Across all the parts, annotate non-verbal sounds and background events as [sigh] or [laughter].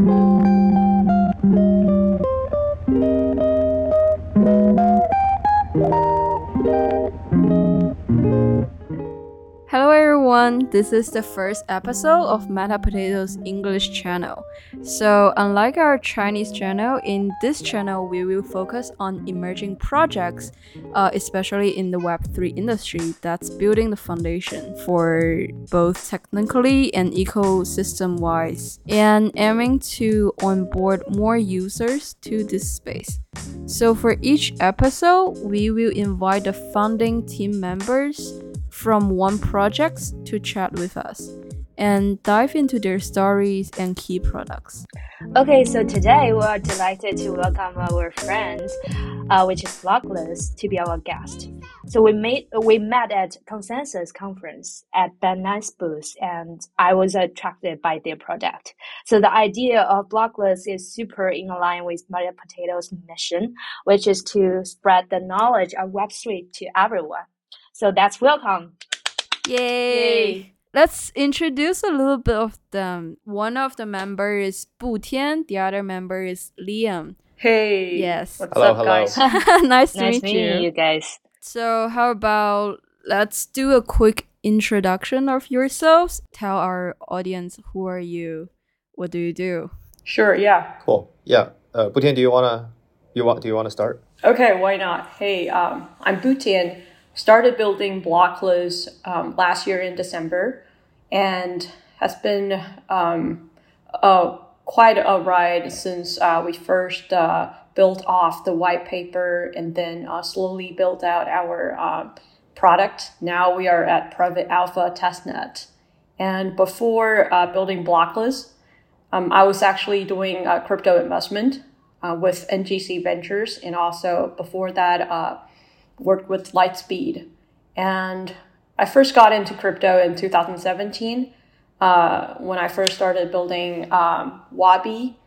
Hello this is the first episode of Meta Potatoes English channel. So, unlike our Chinese channel, in this channel we will focus on emerging projects, uh, especially in the Web3 industry, that's building the foundation for both technically and ecosystem wise, and aiming to onboard more users to this space. So, for each episode, we will invite the founding team members from one project to chat with us and dive into their stories and key products. Okay, so today we are delighted to welcome our friends, uh, which is Blockless, to be our guest. So we made we met at Consensus conference at Ben Nice booth, and I was attracted by their product. So the idea of Blockless is super in line with Meta Potatoes' mission, which is to spread the knowledge of Web3 to everyone. So that's welcome. Yay! Yay. Let's introduce a little bit of them. One of the members is Butian, the other member is Liam. Hey. Yes. What's Hello, up, hello. guys? [laughs] [laughs] nice to nice meet meeting you. you guys. So, how about let's do a quick introduction of yourselves? Tell our audience who are you? What do you do? Sure. Yeah. Cool. Yeah. Uh, Butian, do you wanna you want do you wanna start? Okay. Why not? Hey, um, I'm Butian. Started building Blockless um, last year in December, and has been um, uh, quite a ride since uh, we first uh, built off the white paper and then uh, slowly built out our uh, product. Now we are at private alpha testnet. And before uh, building Blockless, um, I was actually doing crypto investment uh, with NGC Ventures, and also before that, worked with Lightspeed. And I first got into crypto in 2017 uh, when I first started building um, Wabi,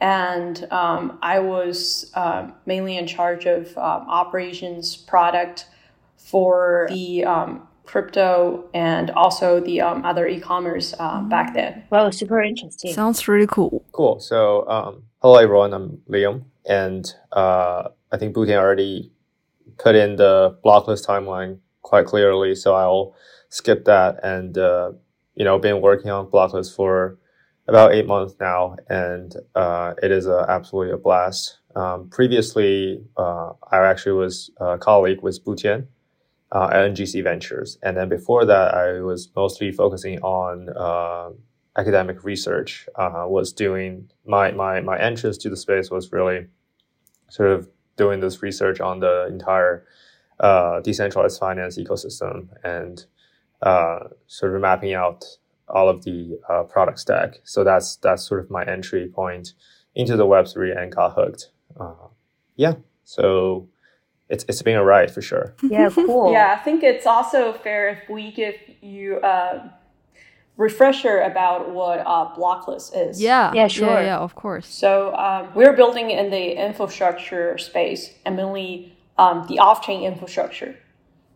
and um, I was uh, mainly in charge of um, operations product for the um, crypto and also the um, other e-commerce uh, back then. Wow, super interesting. Sounds really cool. Cool. So um, hello everyone, I'm Liam, and uh, I think Butian already put in the blockless timeline quite clearly, so I'll skip that. And uh, you know, been working on blockless for about eight months now, and uh, it is a, absolutely a blast. Um, previously, uh, I actually was a colleague with Butian uh, at NGC Ventures, and then before that, I was mostly focusing on uh, academic research. Uh, was doing my my my entrance to the space was really sort of doing this research on the entire uh, decentralized finance ecosystem and uh, sort of mapping out all of the uh, product stack. So that's that's sort of my entry point into the Web three and got hooked. Uh, yeah, so it's it's been a ride for sure. Yeah, cool. [laughs] Yeah, I think it's also fair if we give you a refresher about what uh, Blockless is. Yeah. Yeah, sure. Yeah, yeah, of course. So um, we're building in the infrastructure space, and mainly um, the off-chain infrastructure.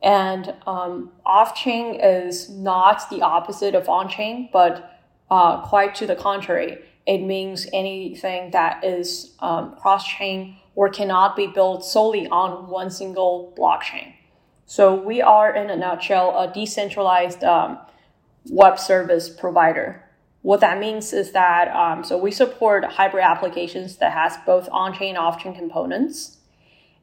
And um, off-chain is not the opposite of on-chain, but uh, quite to the contrary. It means anything that is um, cross-chain or cannot be built solely on one single blockchain. So we are, in a nutshell, a decentralized um, web service provider. What that means is that um, so we support hybrid applications that has both on-chain, and off-chain components,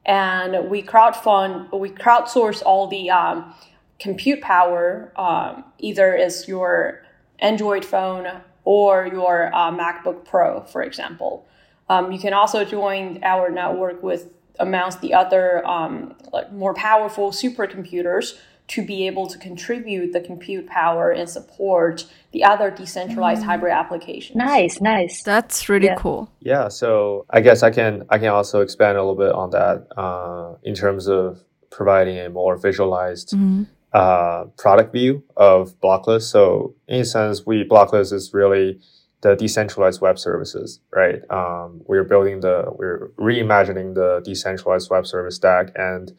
and we crowdfund, we crowdsource all the um, compute power, um, either is your Android phone or your uh, MacBook Pro, for example. Um, you can also join our network with amongst the other um, like more powerful supercomputers to be able to contribute the compute power and support the other decentralized hybrid applications. Nice, nice. That's really Yeah. cool. Yeah, so I guess I can I can also expand a little bit on that uh, in terms of providing a more visualized Mhm. uh, product view of Blockless. So in a sense, we Blockless is really the decentralized web services, right? Um, we're building the we're reimagining the decentralized web service stack, and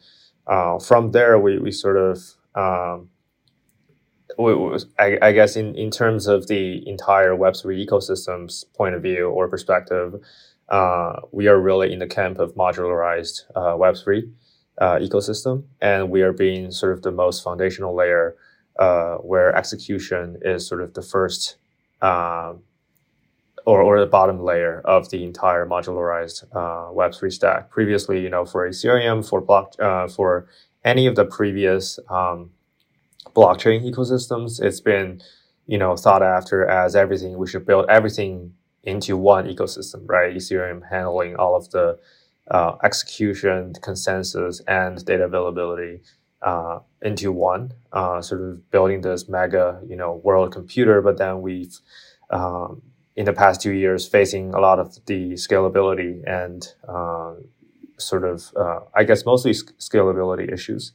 uh, from there we we sort of um, I, guess in, in terms of the entire Web3 ecosystem's point of view or perspective, uh, we are really in the camp of modularized uh, Web3 uh, ecosystem, and we are being sort of the most foundational layer uh, where execution is sort of the first um, or, or the bottom layer of the entire modularized uh, Web3 stack. Previously, you know, for Ethereum, for block, uh, for any of the previous um, blockchain ecosystems, it's been, you know, thought after as everything. We should build everything into one ecosystem, right? Ethereum handling all of the uh, execution, consensus, and data availability uh, into one, uh, sort of building this mega, you know, world computer. But then we've, um, in the past two years, facing a lot of the scalability and uh, sort of, uh, I guess, mostly scalability issues.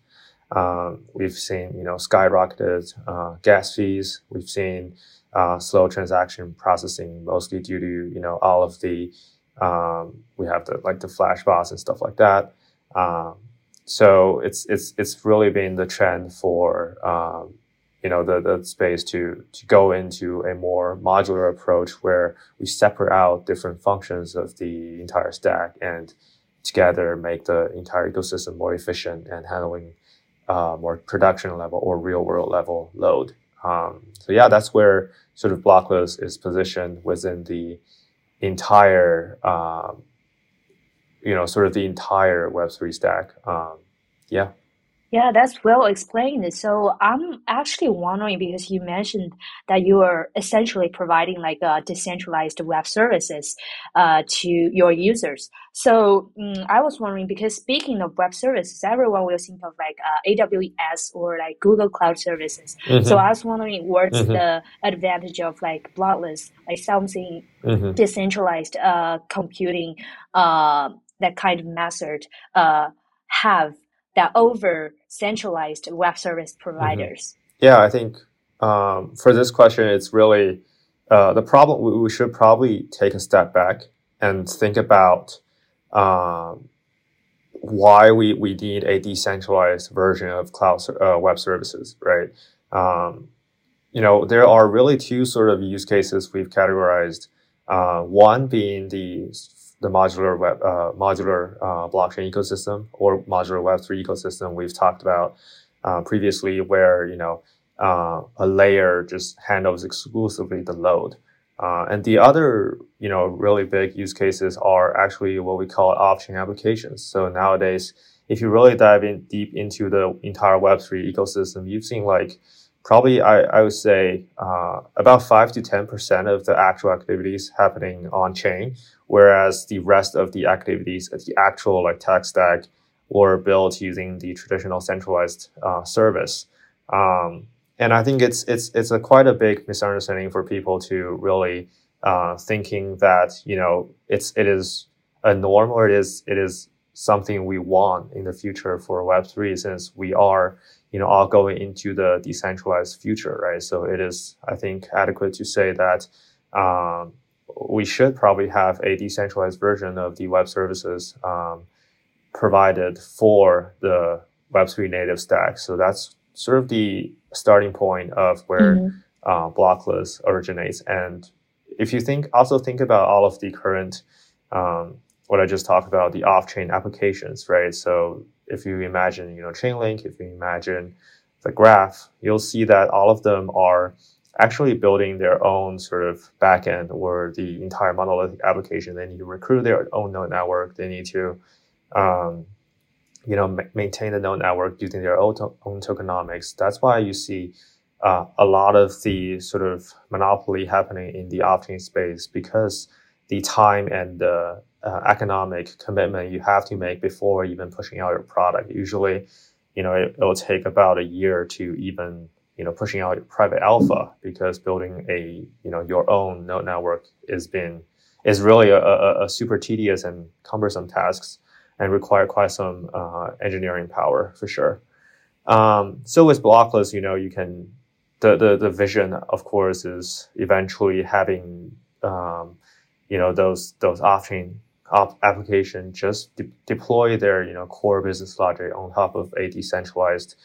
Um, we've seen, you know, skyrocketed uh, gas fees. We've seen uh, slow transaction processing, mostly due to you know all of the um, we have the like the Flashbots and stuff like that. Um, so it's it's it's really been the trend for um, you know the the space to to go into a more modular approach where we separate out different functions of the entire stack and together make the entire ecosystem more efficient and handling uh, more production level or real world level load. Um, so yeah, that's where sort of Blockless is positioned within the entire, um, you know, sort of the entire Web3 stack. Um, yeah. Yeah, that's well explained. So I'm actually wondering because you mentioned that you are essentially providing like a decentralized web services uh, to your users. So um, I was wondering because speaking of web services, everyone will think of like uh, AWS or like Google Cloud Services. Mm-hmm. So I was wondering what's mm-hmm. the advantage of like Blockless, like something mm-hmm. decentralized uh, computing, uh, that kind of method uh, have that over centralized web service mm-hmm. providers? Mm-hmm. Yeah, I think um, for this question, it's really uh, the problem. We, should probably take a step back and think about um, why we, we need a decentralized version of cloud uh, web services, right? Um, you know, there are really two sort of use cases we've categorized. Uh, one being the the modular web, uh, modular uh, blockchain ecosystem or modular Web three ecosystem we've talked about uh, previously, where you know uh, a layer just handles exclusively the load, uh, and the other you know really big use cases are actually what we call off-chain applications. So nowadays, if you really dive in deep into the entire Web three ecosystem, you've seen like probably I, I would say uh, about 5 to 10% of the actual activities happening on chain, whereas the rest of the activities, at the actual like tech stack, were built using the traditional centralized uh, service. Um, and I think it's it's it's a quite a big misunderstanding for people to really uh, thinking that you know it's it is a norm or it is it is something we want in the future for Web three since we are you know, all going into the decentralized future, right? So it is, I think, adequate to say that um, we should probably have a decentralized version of the web services um, provided for the Web3 native stack. So that's sort of the starting point of where mm-hmm. uh, Blockless originates. And if you think, also think about all of the current, um, what I just talked about, the off-chain applications, right? So if you imagine, you know, Chainlink, if you imagine the graph, you'll see that all of them are actually building their own sort of backend or the entire monolithic application. They need to recruit their own node network. They need to, um, you know, ma- maintain the node network using their own, to- own tokenomics. That's why you see uh, a lot of the sort of monopoly happening in the off-chain space because the time and the uh, economic commitment you have to make before even pushing out your product. Usually, you know, it, will take about a year to even you know pushing out private alpha because building a you know your own node network is been is really a, a, a super tedious and cumbersome tasks and require quite some uh, engineering power for sure. Um, so with blockless, you know, you can the, the the vision, of course, is eventually having um, you know those those off-chain application just de- deploy their you know core business logic on top of a decentralized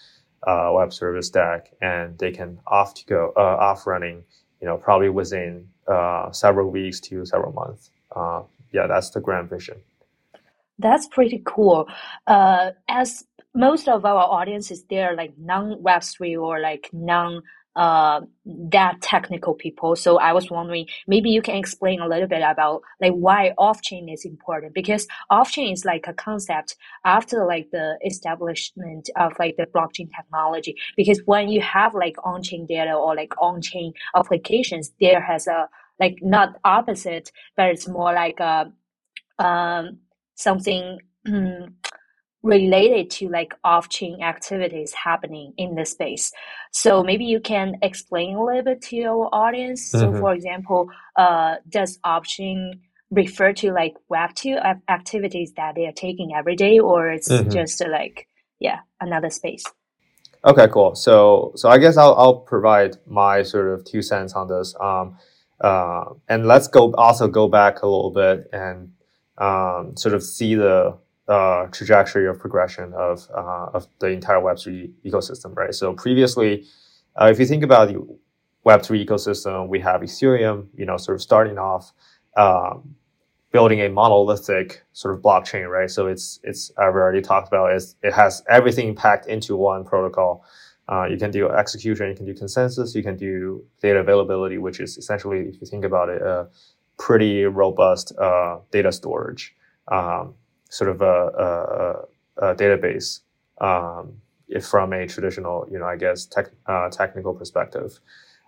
uh, web service stack, and they can off to go uh, off running. You know, probably within uh, several weeks to several months. Uh, yeah, that's the grand vision. That's pretty cool. Uh, as most of our audiences, they're like non Web3 or like non uh, that technical people. So I was wondering, maybe you can explain a little bit about like why off chain is important because off chain is like a concept after like the establishment of like the blockchain technology. Because when you have like on chain data or like on chain applications, there has a like not opposite, but it's more like a um, something related to like off-chain activities happening in the space. So maybe you can explain a little bit to your audience. Mm-hmm. So for example, uh, does off-chain refer to like Web2 activities that they are taking every day or it's mm-hmm. just uh, like, yeah, another space? Okay, cool. So, so I guess I'll, I'll provide my sort of two cents on this. Um, uh, and let's go also go back a little bit and um, sort of see the uh, trajectory of progression of uh, of the entire Web3 ecosystem, right? So previously, uh, if you think about the Web3 ecosystem, we have Ethereum, you know, sort of starting off um, building a monolithic sort of blockchain, right? So it's it's I've already talked about it. It has everything packed into one protocol. Uh, you can do execution, you can do consensus, you can do data availability, which is essentially, if you think about it, a pretty robust uh, data storage. Um, sort of a, a, a database um, from a traditional, you know, I guess tech, uh, technical perspective.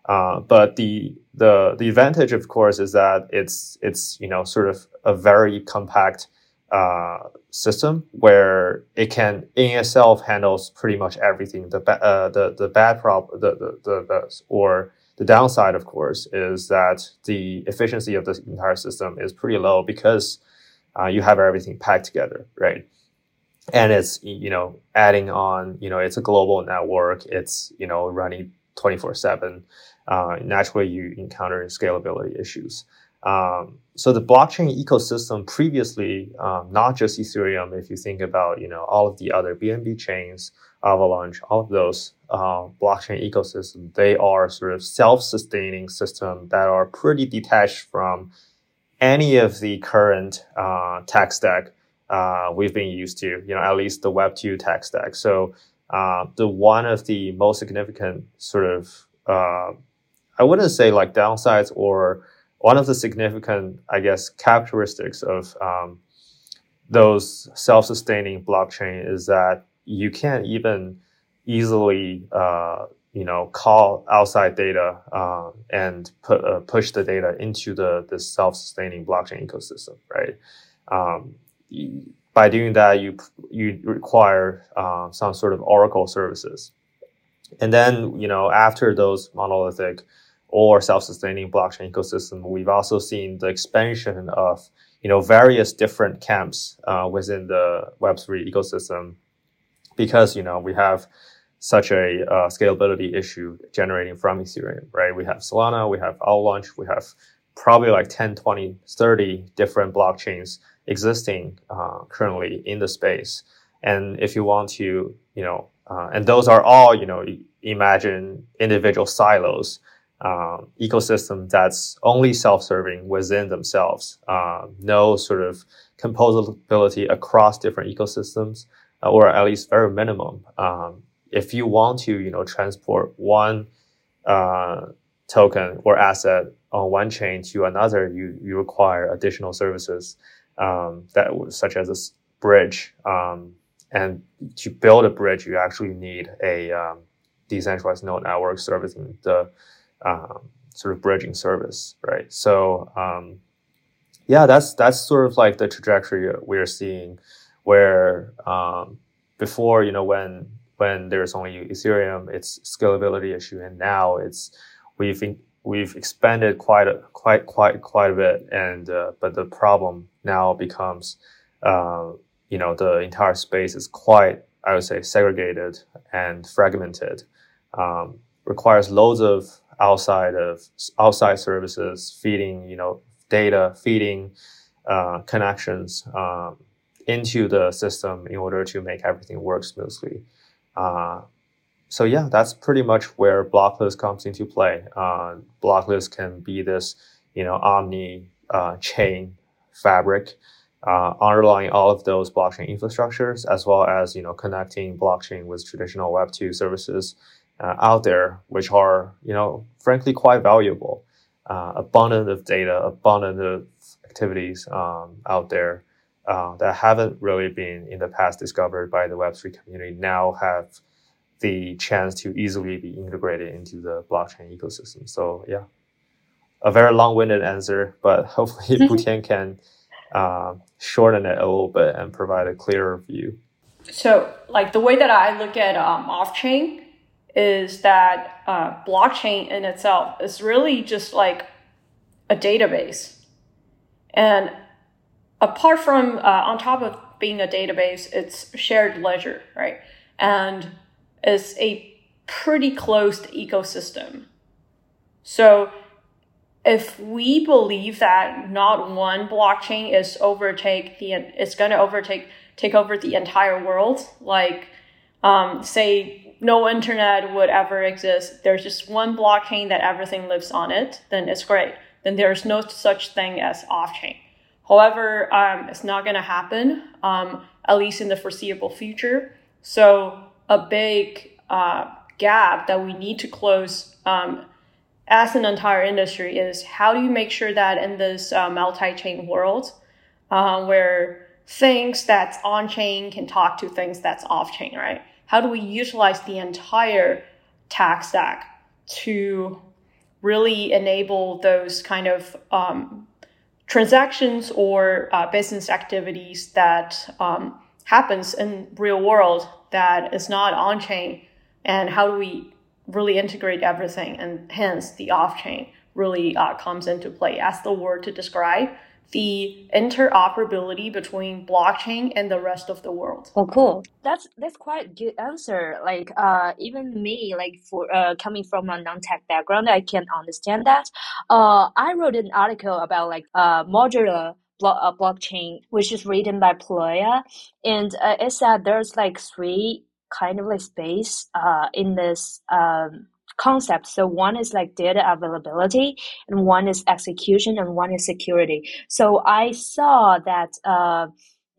Uh, but the the the advantage, of course, is that it's it's you know sort of a very compact uh, system where it can in itself handles pretty much everything. The ba- uh, the the bad problem the, the the, the or the downside, of course, is that the efficiency of the entire system is pretty low because uh, you have everything packed together, right? And it's, you know, adding on, you know, it's a global network. It's, you know, running 24 seven. Uh, naturally, you encounter scalability issues. Um, so the blockchain ecosystem previously, um, not just Ethereum, if you think about, you know, all of the other BNB chains, Avalanche, all of those uh, blockchain ecosystems, they are sort of self-sustaining systems that are pretty detached from any of the current uh, tech stack uh, we've been used to, you know, at least the Web 2 tech stack. So uh, the one of the most significant sort of, uh, I wouldn't say like downsides or one of the significant, I guess, characteristics of um, those self-sustaining blockchain is that you can't even easily uh, you know, call outside data uh, and put, uh, push the data into the, the self-sustaining blockchain ecosystem, right? Um, by doing that, you you require uh, some sort of Oracle services, and then you know after those monolithic or self-sustaining blockchain ecosystem, we've also seen the expansion of you know various different camps uh, within the Web three ecosystem, because you know we have such a uh, scalability issue generating from Ethereum, right? We have Solana, we have Avalanche, we have probably like 10, 20, 30 different blockchains existing uh, currently in the space. And if you want to, you know, uh, and those are all, you know, imagine individual silos, um, ecosystem that's only self-serving within themselves, uh, no sort of composability across different ecosystems, uh, or at least very minimum. Um, if you want to, you know, transport one uh, token or asset on one chain to another, you you require additional services um, that such as a bridge. Um, and to build a bridge, you actually need a um, decentralized node network servicing the um, sort of bridging service, right? So um, yeah, that's that's sort of like the trajectory we're seeing, where um, before you know when when there's only Ethereum, it's scalability issue, and now it's we've we've expanded quite a, quite quite quite a bit, and uh, but the problem now becomes, uh, you know, the entire space is quite I would say segregated and fragmented, um, requires loads of outside of outside services feeding you know data feeding uh, connections um, into the system in order to make everything work smoothly. Uh, so yeah, that's pretty much where Blockless comes into play. Uh, Blockless can be this, you know, omni uh, chain fabric uh, underlying all of those blockchain infrastructures, as well as you know connecting blockchain with traditional Web two services uh, out there, which are you know frankly quite valuable, uh, abundant of data, abundant of activities um, out there uh, that haven't really been in the past discovered by the Web three community now have the chance to easily be integrated into the blockchain ecosystem. So yeah, a very long-winded answer, but [laughs] hopefully [laughs] Butian can uh, shorten it a little bit and provide a clearer view. So, like the way that I look at um, off-chain is that uh, blockchain in itself is really just like a database, and apart from uh, on top of being a database, it's shared ledger, right? And is a pretty closed ecosystem. So if we believe that not one blockchain is overtake the it's going to overtake take over the entire world, like um, say no internet would ever exist, there's just one blockchain that everything lives on it, then it's great. Then there's no such thing as off chain. However, um, it's not going to happen, um, at least in the foreseeable future. So a big uh, gap that we need to close um, as an entire industry is how do you make sure that in this uh, multi-chain world uh, where things that's on chain can talk to things that's off chain, right? How do we utilize the entire tech stack to really enable those kind of um, transactions or uh, business activities that um, happens in real world that is not on chain and how do we really integrate everything? And hence the off chain really uh, comes into play as the word to describe the interoperability between blockchain and the rest of the world. Oh, cool. That's that's quite a good answer. Like, uh, even me, like for uh, coming from a non-tech background, I can understand that. Uh, I wrote an article about like uh modular blo- uh, blockchain, which is written by Polynya, and uh, it said there's like three kind of like space uh, in this um, concept. So one is like data availability, and one is execution, and one is security. So I saw that. Uh,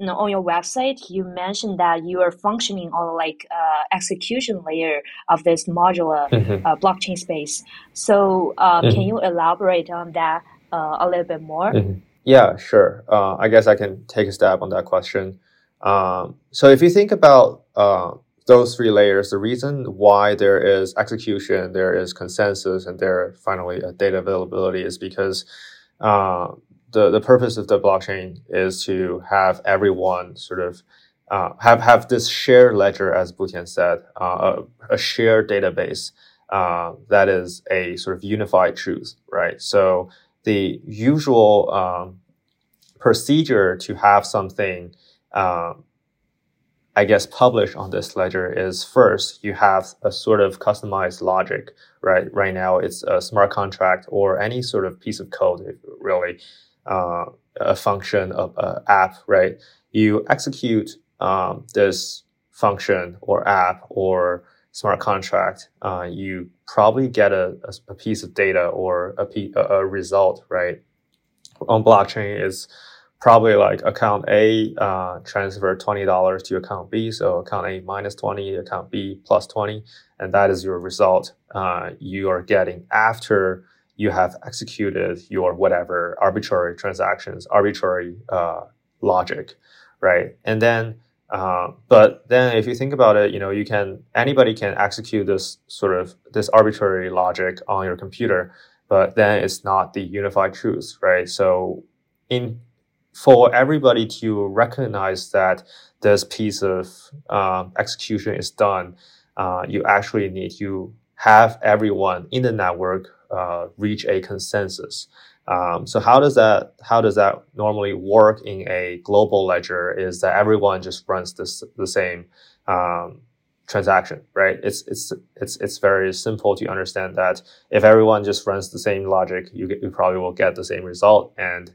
you know, on your website, you mentioned that you are functioning on like uh, execution layer of this modular mm-hmm. uh, blockchain space. So, uh, mm-hmm. can you elaborate on that uh, a little bit more? Mm-hmm. Yeah, sure. Uh, I guess I can take a stab on that question. Um, so, if you think about uh, those three layers, the reason why there is execution, there is consensus, and there finally a data availability is because uh, the the purpose of the blockchain is to have everyone sort of uh, have have this shared ledger, as Butian said, uh, a, a, shared database uh, that is a sort of unified truth, right? So the usual um, procedure to have something um, I guess, publish on this ledger is first you have a sort of customized logic, right? Right now it's a smart contract or any sort of piece of code, really, uh, a function of an app, right? You execute um, this function or app or smart contract, uh, you probably get a, a, piece of data or a, a result, right? On blockchain is probably like account A uh, transfer twenty dollars to account B, so account A minus twenty, account B plus twenty, and that is your result uh, you are getting after you have executed your whatever arbitrary transactions, arbitrary uh, logic, right? And then, uh, but then if you think about it, you know, you can anybody can execute this sort of this arbitrary logic on your computer, but then it's not the unified truth, right? So in for everybody to recognize that this piece of uh, execution is done, uh, you actually need to have everyone in the network uh, reach a consensus. Um, so how does that how does that normally work in a global ledger? Is that everyone just runs this the same um, transaction, right? It's it's it's it's very simple to understand that if everyone just runs the same logic, you get, you probably will get the same result and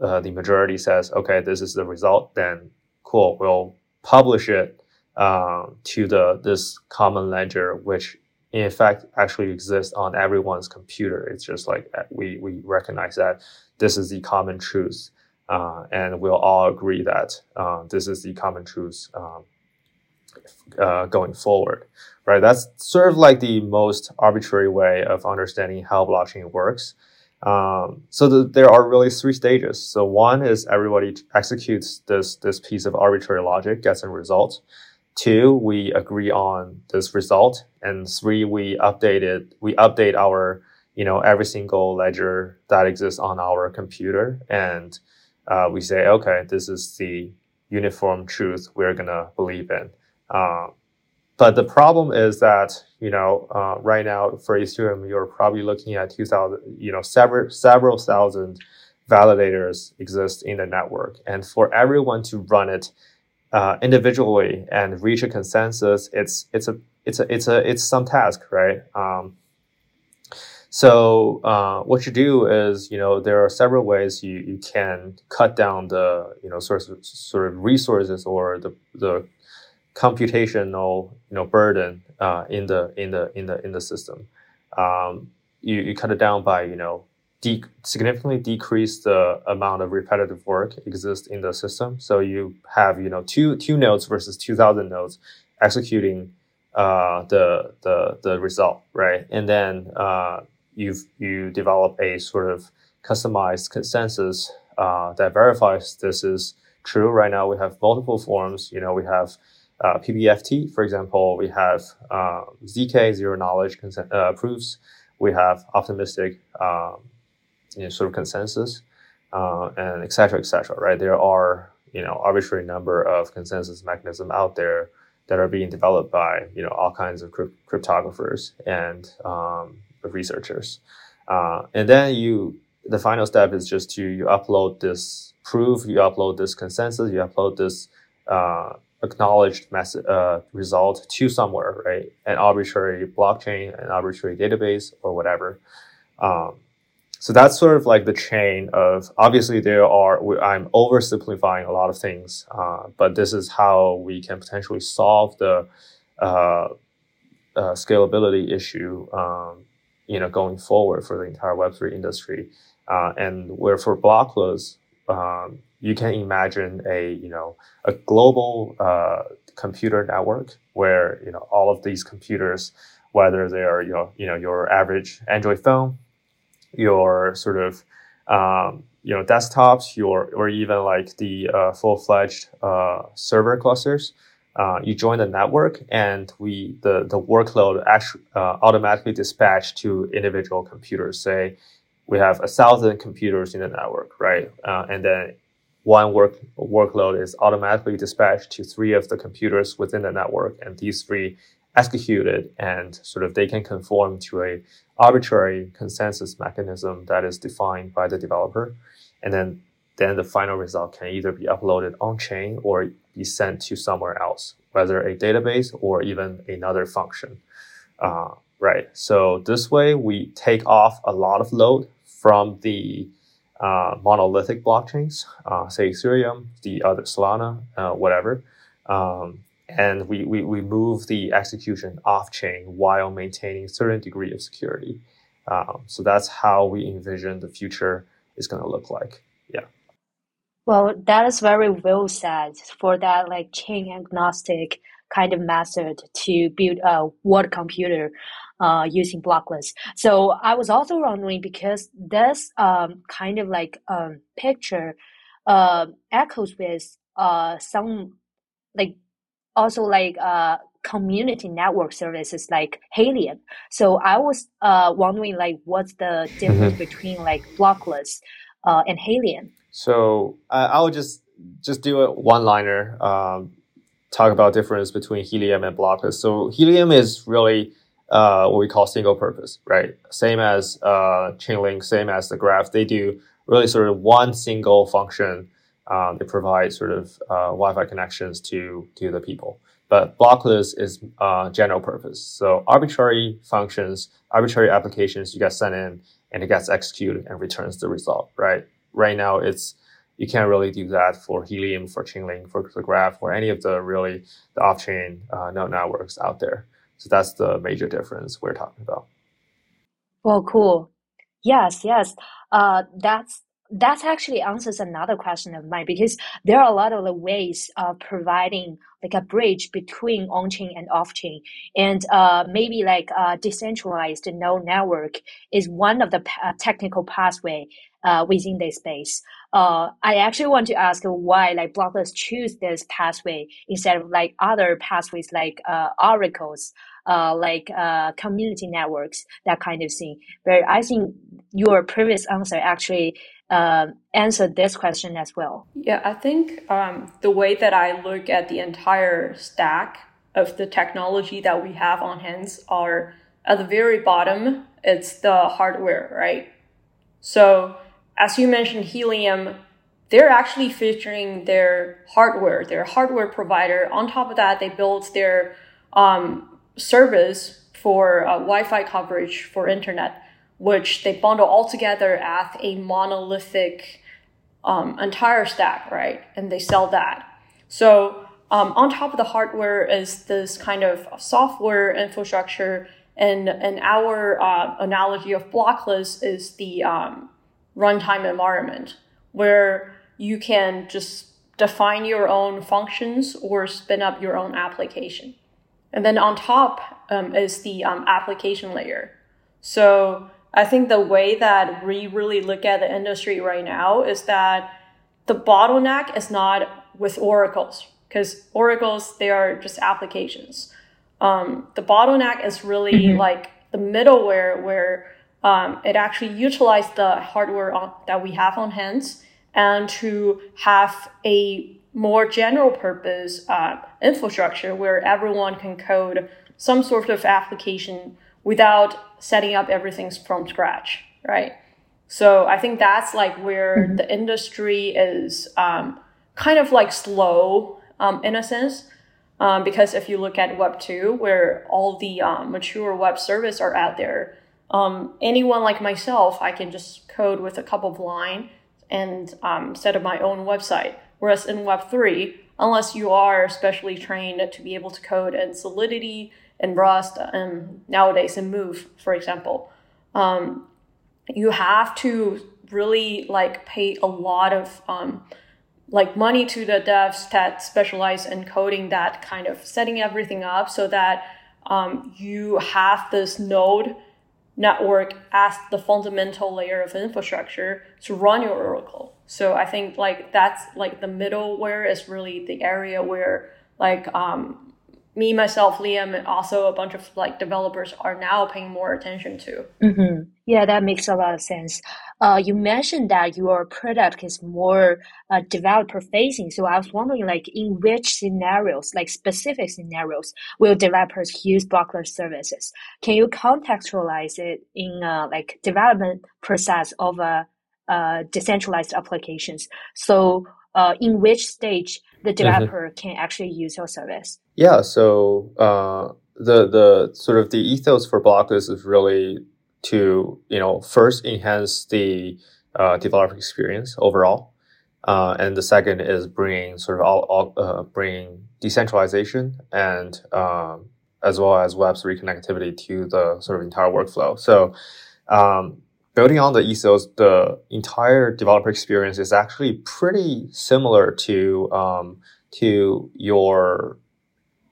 uh, the majority says, okay, this is the result, then cool, we'll publish it uh, to the this common ledger, which in fact actually exists on everyone's computer. It's just like uh, we we recognize that this is the common truth, uh, and we'll all agree that uh, this is the common truth um, uh, going forward, right? That's sort of like the most arbitrary way of understanding how blockchain works. Um, so the, there are really three stages. So one is everybody executes this this piece of arbitrary logic, gets a result. Two, we agree on this result, and three, we update it. We update our you know every single ledger that exists on our computer, and uh, we say, okay, this is the uniform truth we're gonna believe in. Uh, but the problem is that you know uh, right now for Ethereum you're probably looking at 2,000 you know several several thousand validators exist in the network, and for everyone to run it uh, individually and reach a consensus, it's it's a it's a it's a it's some task, right? Um, so uh, what you do is, you know, there are several ways you, you can cut down the, you know, sort of, sort of resources or the, the computational you know burden uh, in the in the in the in the system. Um, you, you cut it down by you know de- significantly decrease the amount of repetitive work exists in the system. So you have you know two two nodes versus two thousand nodes executing uh, the the the result right, and then uh, you you develop a sort of customized consensus uh, that verifies this is true. Right now we have multiple forms. You know we have uh, PBFT, for example, we have uh, ZK, zero knowledge consent, uh, proofs. We have optimistic um, you know, sort of consensus, uh, and et cetera, et cetera, right? There are, you know, arbitrary number of consensus mechanisms out there that are being developed by, you know, all kinds of crypt- cryptographers and um, researchers. Uh, and then you, the final step is just to you upload this proof, you upload this consensus, you upload this uh, acknowledged message, uh, result to somewhere, right? An arbitrary blockchain, an arbitrary database, or whatever. Um, so that's sort of like the chain of obviously there are i'm oversimplifying a lot of things uh, but this is how we can potentially solve the uh, uh, scalability issue um, you know going forward for the entire web3 industry uh, and where for blockless um, you can imagine a you know a global uh, computer network where you know all of these computers, whether they are you know you know your average Android phone, your sort of um, you know desktops, your or even like the uh, full fledged uh, server clusters. Uh, you join the network, and we the the workload actually uh, automatically dispatched to individual computers. Say we have a thousand computers in the network, right? Uh, and then one work workload is automatically dispatched to three of the computers within the network, and these three execute it, and sort of they can conform to a arbitrary consensus mechanism that is defined by the developer, and then then the final result can either be uploaded on chain or be sent to somewhere else, whether a database or even another function. Uh, right. So this way we take off a lot of load from the uh, monolithic blockchains, uh, say Ethereum, the other Solana, uh, whatever. Um, and we, we, we move the execution off chain while maintaining a certain degree of security. Um, so that's how we envision the future is going to look like. Yeah. Well, that is very well said for that like chain agnostic kind of method to build a world computer uh, using blockless. So I was also wondering because this um, kind of like um, picture uh, echoes with uh, some like also like uh, community network services like Helium. So I was uh, wondering like what's the difference mm-hmm. between like blockless uh, and Helium? So uh, I will just just do a one liner. Um, talk about difference between Helium and blockless. So Helium is really uh, what we call single purpose, right? Same as uh, Chainlink, same as the graph. They do really sort of one single function. Um, they provide sort of uh, Wi-Fi connections to to the people. But blockless is uh, general purpose. So arbitrary functions, arbitrary applications you get sent in, and it gets executed and returns the result. Right. Right now, it's you can't really do that for Helium, for Chainlink, for the Graph, or any of the really the off-chain uh, node networks out there. So that's the major difference we're talking about. Well, cool. Yes, yes. Uh, that's that actually answers another question of mine because there are a lot of the ways of providing like a bridge between on-chain and off-chain and uh, maybe like a decentralized node network is one of the uh, technical pathway uh, within this space uh, i actually want to ask why like Blockless choose this pathway instead of like other pathways like uh, oracles uh, like uh, community networks, that kind of thing. But I think your previous answer actually uh, answered this question as well. Yeah, I think um, the way that I look at the entire stack of the technology that we have on hands are at the very bottom, it's the hardware, right? So, as you mentioned, Helium, they're actually featuring their hardware, their hardware provider. On top of that, they built their um, service for uh, Wi-Fi coverage for internet, which they bundle all together as a monolithic um, entire stack, right? And they sell that. So um, on top of the hardware is this kind of software infrastructure, and and our uh, analogy of blockless is the um, runtime environment where you can just define your own functions or spin up your own application. And then on top um, is the um, application layer. So I think the way that we really look at the industry right now is that the bottleneck is not with oracles because oracles they are just applications. Um, the bottleneck is really mm-hmm. like the middleware where um, it actually utilizes the hardware on, that we have on hands and to have a more general purpose uh, infrastructure where everyone can code some sort of application without setting up everything from scratch, right? So I think that's like where mm-hmm. the industry is um, kind of like slow um, in a sense. Um, because if you look at Web 2, where all the um, mature web services are out there, um, anyone like myself, I can just code with a couple of lines and um, set up my own website. Whereas in Web3, unless you are specially trained to be able to code in Solidity and Rust and nowadays in Move, for example, um, you have to really like pay a lot of um, like money to the devs that specialize in coding that kind of setting everything up so that um, you have this node network as the fundamental layer of infrastructure to run your Oracle. So I think like that's like the middleware is really the area where like um, me myself, Liam, and also a bunch of like developers are now paying more attention to. Mm-hmm. Yeah, that makes a lot of sense. Uh, you mentioned that your product is more uh, developer facing. So I was wondering, like, in which scenarios, like specific scenarios, will developers use Blockless services? Can you contextualize it in uh, like development process of a uh, decentralized applications? So, uh, in which stage the mm-hmm. developer mm-hmm. can actually use your service? Yeah. So uh, the the sort of the ethos for Blockless is really to you know first enhance the uh, developer experience overall, uh, and the second is bringing sort of all, all uh, bringing decentralization and um, as well as Web three connectivity to the sort of entire workflow. So. Um, building on the ethos, the entire developer experience is actually pretty similar to um, to your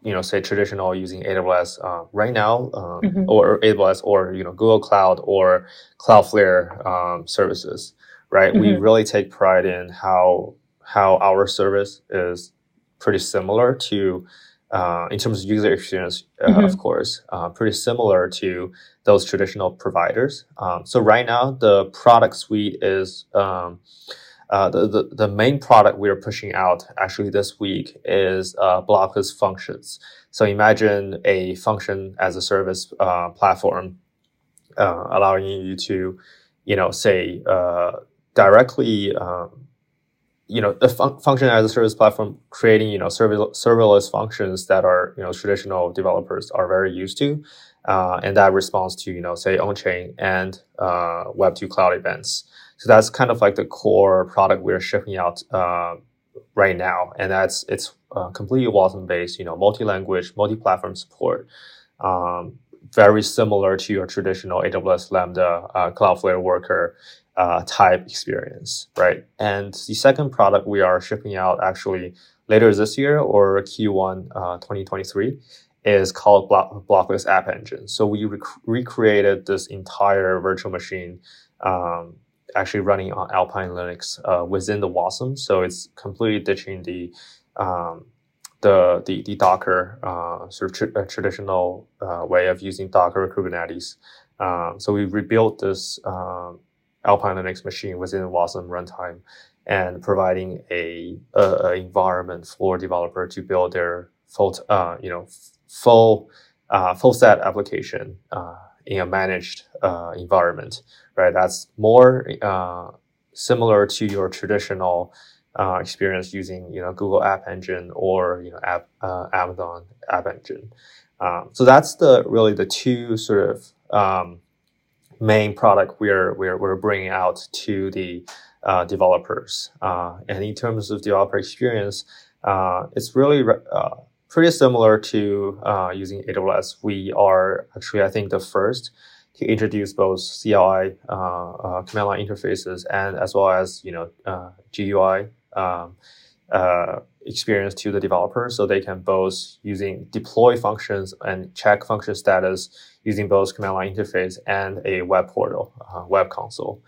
you know, say traditional using AWS uh, right now, um, mm-hmm. or AWS, or you know, Google Cloud or Cloudflare um, services, right? Mm-hmm. We really take pride in how how our service is pretty similar to, uh, in terms of user experience, uh, mm-hmm. of course, uh, pretty similar to those traditional providers. Um, so right now, the product suite is. Uh, the, the, the main product we're pushing out actually this week is uh, blockless functions. So imagine a function as a service uh, platform uh, allowing you to, you know, say uh, directly, um, you know, the fun- function as a service platform creating, you know, server- serverless functions that are, you know, traditional developers are very used to. Uh, and that responds to, you know, say on-chain and Web2 cloud events. So that's kind of like the core product we're shipping out uh, right now, and that's it's uh, completely Wasm based, you know, multi-language, multi-platform support. Um, very similar to your traditional AWS Lambda uh, Cloudflare worker uh, type experience, right? And the second product we are shipping out actually later this year or Q1 uh, 2023 is called Block- Blockless App Engine. So we rec- recreated this entire virtual machine um, actually running on Alpine Linux uh, within the Wasm. So it's completely ditching the um, the, the, the Docker uh, sort of tr- traditional uh, way of using Docker or Kubernetes. Um, so we rebuilt this um, Alpine Linux machine within the Wasm runtime and providing a, a, a, environment for developer to build their full, uh, you know, full, uh, full set application uh, in a managed uh, environment, right? That's more uh, similar to your traditional uh, experience using, you know, Google App Engine or you know, App, Amazon App Engine. Um, so that's the really the two sort of um, main product we're we're we're bringing out to the uh, developers. Uh, and in terms of developer experience, uh, it's really uh, pretty similar to uh, using AWS. We are actually, I think, the first to introduce both CLI uh, command line interfaces and as well as you know GUI. Um, experience to the developer so they can both using deploy functions and check function status using both command line interface and a web portal, uh, web console.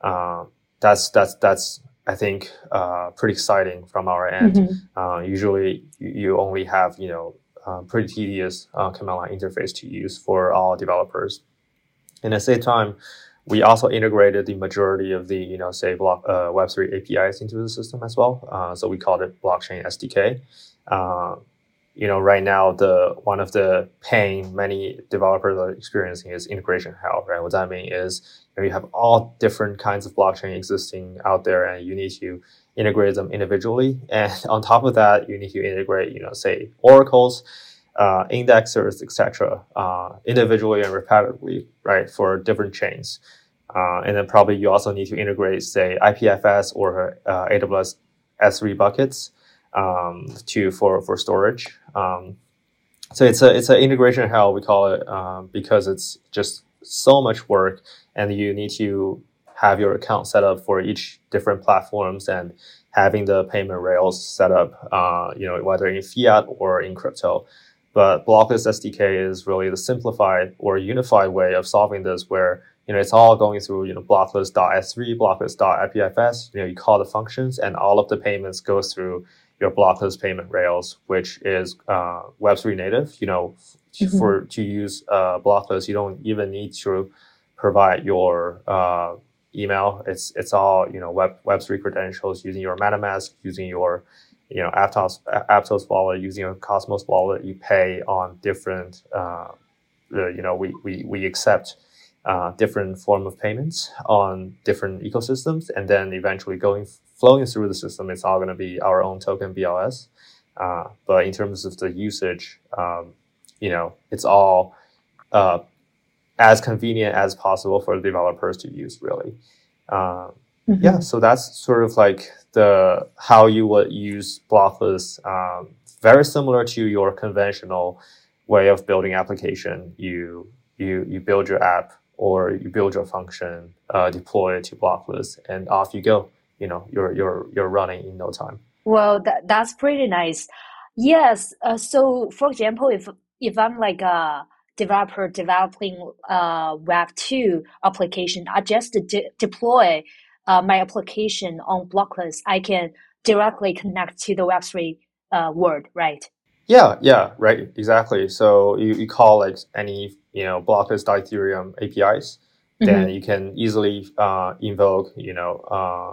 Uh, that's that's that's I think uh, pretty exciting from our end. Mm-hmm. Uh, usually, you only have you know uh, pretty tedious uh, command line interface to use for all developers. And at the same time, we also integrated the majority of the you know say block Web3 APIs into the system as well. so we called it blockchain SDK you know, right now the one of the pain many developers are experiencing is integration hell, right? What that means is you, know, you have all different kinds of blockchain existing out there, and you need to integrate them individually. [laughs] And on top of that, you need to integrate, you know, say oracles, uh, indexers, etc., uh, individually and repetitively, right, for different chains. Uh, and then probably you also need to integrate, say, IPFS or uh, AWS S3 buckets um, to for for storage. Um, so it's a it's an integration hell we call it um, because it's just so much work, and you need to have your account set up for each different platforms and having the payment rails set up, uh, you know, whether in fiat or in crypto. But Blockless SDK is really the simplified or unified way of solving this, where you know it's all going through you know blockless.s3, blockless.ipfs. You know, you call the functions, and all of the payments go through your blockless payment rails, which is uh, Web3 native. You know, mm-hmm. for to use uh, blockless, you don't even need to provide your uh, email. It's it's all you know Web Web3 credentials using your MetaMask, using your you know Aptos Aptos wallet, using your Cosmos wallet. You pay on different. Uh, you know, we we we accept. Uh, different form of payments on different ecosystems, and then eventually going flowing through the system, it's all going to be our own token BLS. Uh, but in terms of the usage, um, you know, it's all uh, as convenient as possible for the developers to use, really. Uh, mm-hmm. Yeah, so that's sort of like the how you would use blockless. Um, very similar to your conventional way of building application. You you you build your app or you build your function, uh, deploy it to blockless, and off you go. You know you're you're you're running in no time. Well that, that's pretty nice. Yes uh, so for example if if i'm like a developer developing a web 2 application i just de- deploy uh, my application on blockless i can directly connect to the web3 uh, world right yeah yeah right exactly so you, you call like any you know blockless ethereum apis mm-hmm. then you can easily uh, invoke you know uh,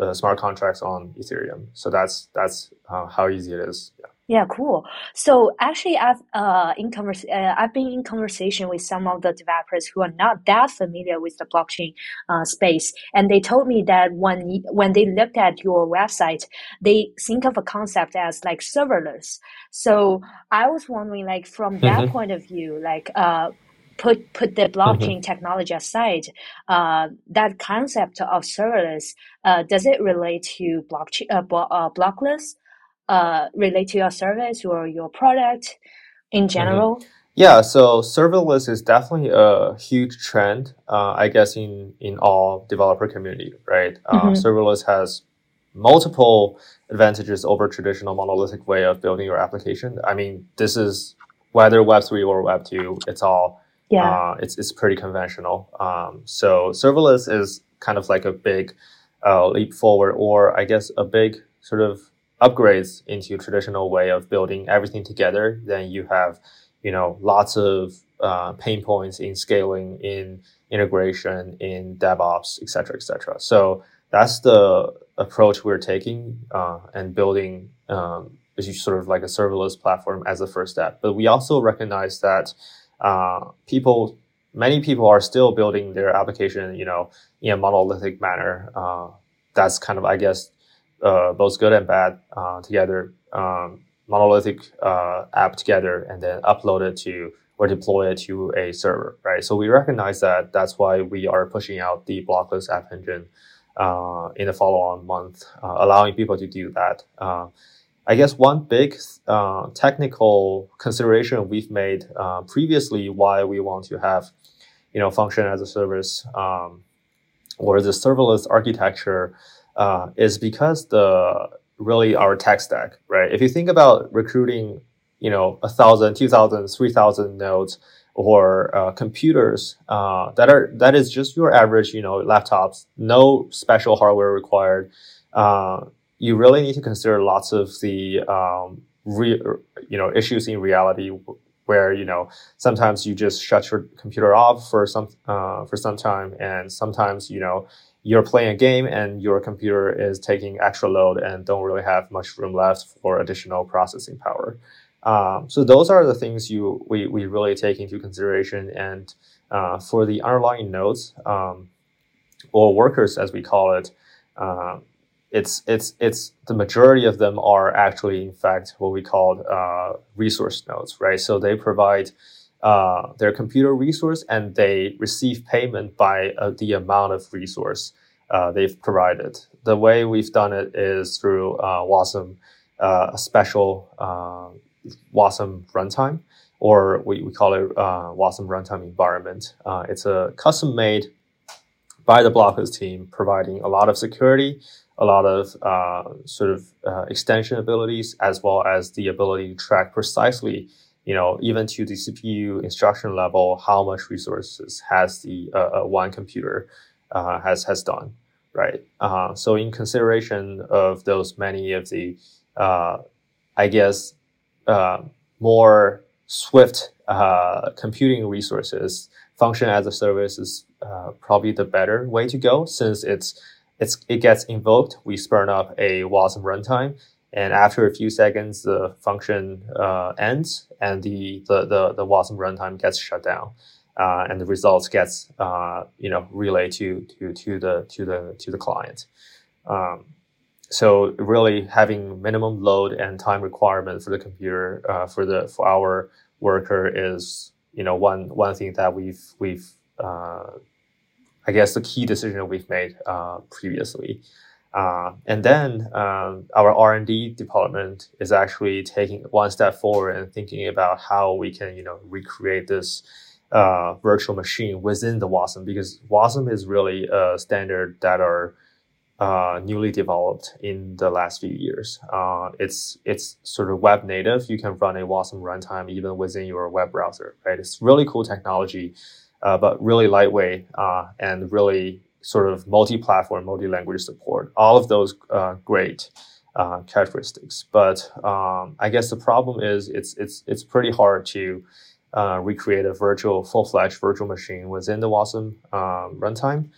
uh, smart contracts on Ethereum. So that's that's uh, how easy it is. Yeah. Yeah, cool. So actually, I've uh, in convers- uh, I've been in conversation with some of the developers who are not that familiar with the blockchain uh, space, and they told me that when when they looked at your website, they think of a concept as like serverless. So I was wondering, like from that mm-hmm. point of view, like uh, put put the blockchain mm-hmm. technology aside, uh, that concept of serverless uh, does it relate to blockchain uh, uh, blockless, uh, relate to your service or your product in mm-hmm. general? Mm-hmm. Yeah, so serverless is definitely a huge trend, uh, I guess, in in all developer community, right? Uh, mm-hmm. Serverless has multiple advantages over traditional monolithic way of building your application. I mean, this is whether Web three or Web two, it's all yeah, uh, it's it's pretty conventional. Um, so serverless is kind of like a big uh, leap forward, or I guess a big sort of upgrades into traditional way of building everything together. Then you have, you know, lots of uh, pain points in scaling, in integration, in DevOps, et cetera, et cetera. So that's the approach we're taking uh, and building um, sort of like a serverless platform as a first step. But we also recognize that uh, people, many people are still building their application, you know, in a monolithic manner. Uh, that's kind of, I guess, uh, both good and bad uh, together. Um, monolithic uh, app together and then upload it to or deploy it to a server, right? So we recognize that. That's why we are pushing out the blockless app engine uh, in the follow-on month, allowing people to do that. I guess one big uh, technical consideration we've made uh, previously why we want to have, you know, function as a service um, or the serverless architecture uh, is because the really our tech stack, right? If you think about recruiting, you know, a thousand, two thousand, three thousand nodes or uh, computers uh, that are that is just your average, you know, laptops, no special hardware required. Uh, you really need to consider lots of the um, re- you know issues in reality where you know sometimes you just shut your computer off for some uh, for some time and sometimes you know you're playing a game and your computer is taking extra load and don't really have much room left for additional processing power um, so those are the things you we, we really take into consideration and uh, for the underlying nodes um, or workers as we call it uh, it's it's it's the majority of them are actually in fact what we call uh, resource nodes, right? So they provide uh, their computer resource and they receive payment by uh, the amount of resource uh, they've provided. The way we've done it is through uh, Wasm, uh, a special Wasm runtime, or we, we call it Wasm runtime environment. it's a custom made by the Blockless team, providing a lot of security a lot of uh, sort of uh, extension abilities as well as the ability to track precisely, you know, even to the CPU instruction level, how much resources has the uh, uh one computer uh, has has done, right? Uh, so in consideration of those many of the, I guess, more swift computing resources, function as a service is probably the better way to go since it's it's, it gets invoked, we spurn up a WASM runtime, and after a few seconds, the function uh, ends, and the, the, the, the WASM runtime gets shut down. Uh, and the results gets uh, you know relayed to to to the to the to the client. Um, so really having minimum load and time requirement for the computer uh, for the for our worker is you know one one thing that we've we've uh, I guess the key decision that we've made uh, previously. Uh, and then um, our R&D department is actually taking one step forward and thinking about how we can, you know, recreate this uh, virtual machine within the WASM because WASM is really a standard that are uh, newly developed in the last few years. Uh, it's it's sort of web native. You can run a WASM runtime even within your web browser, right? It's really cool technology uh, but really lightweight uh, and really sort of multi-platform, multi-language support. All of those uh, great uh, characteristics. But um, I guess the problem is it's it's it's pretty hard to uh, recreate a virtual, full-fledged virtual machine within the Wasm um, runtime.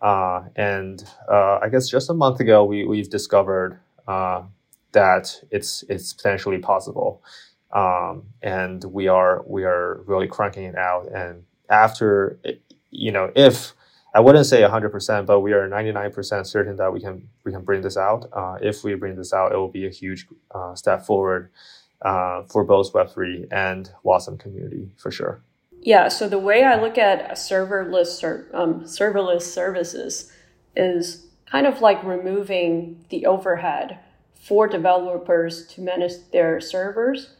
Uh, and I guess just a month ago, we we've discovered that it's it's potentially possible. Um, and we are we are really cranking it out and after, you know, if I wouldn't say 100%, but we are 99% certain that we can we can bring this out. Uh, if we bring this out, it will be a huge uh, step forward uh, for both Web3 and Wasm community for sure. Yeah, so the way I look at serverless ser- um, serverless services is kind of like removing the overhead for developers to manage their servers,